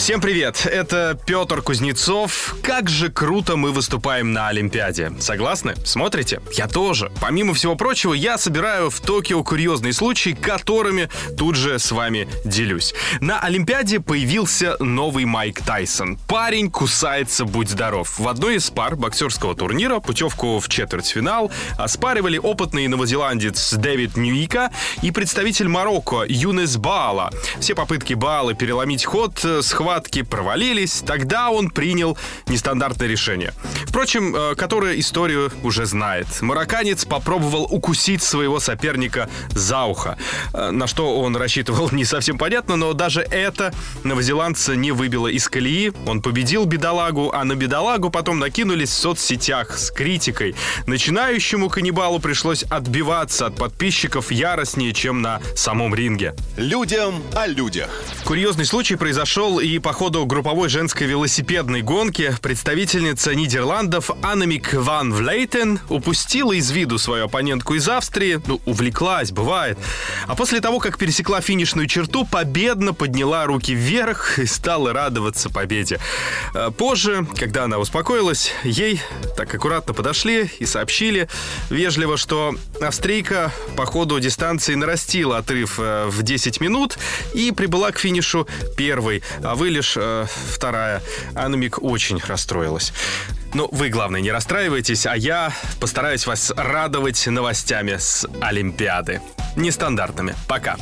Всем привет, это Петр Кузнецов. Как же круто мы выступаем на Олимпиаде. Согласны? Смотрите? Я тоже. Помимо всего прочего, я собираю в Токио курьезные случаи, которыми тут же с вами делюсь. На Олимпиаде появился новый Майк Тайсон. Парень кусается, будь здоров. В одной из пар боксерского турнира путевку в четвертьфинал оспаривали опытный новозеландец Дэвид Ньюика и представитель Марокко Юнес Баала. Все попытки Баала переломить ход схватывали схватки провалились, тогда он принял нестандартное решение. Впрочем, э, которое историю уже знает. Марокканец попробовал укусить своего соперника за ухо. Э, на что он рассчитывал, не совсем понятно, но даже это новозеландца не выбило из колеи. Он победил бедолагу, а на бедолагу потом накинулись в соцсетях с критикой. Начинающему каннибалу пришлось отбиваться от подписчиков яростнее, чем на самом ринге. Людям о людях. Курьезный случай произошел и по ходу групповой женской велосипедной гонки представительница Нидерландов Анамик Ван Влейтен упустила из виду свою оппонентку из Австрии, ну, увлеклась, бывает. А после того, как пересекла финишную черту, победно подняла руки вверх и стала радоваться победе. А позже, когда она успокоилась, ей так аккуратно подошли и сообщили вежливо, что австрийка по ходу дистанции нарастила отрыв э, в 10 минут и прибыла к финишу первой. А вы лишь э, вторая. Анумик очень расстроилась. Но вы, главное, не расстраивайтесь, а я постараюсь вас радовать новостями с Олимпиады. Нестандартными. Пока.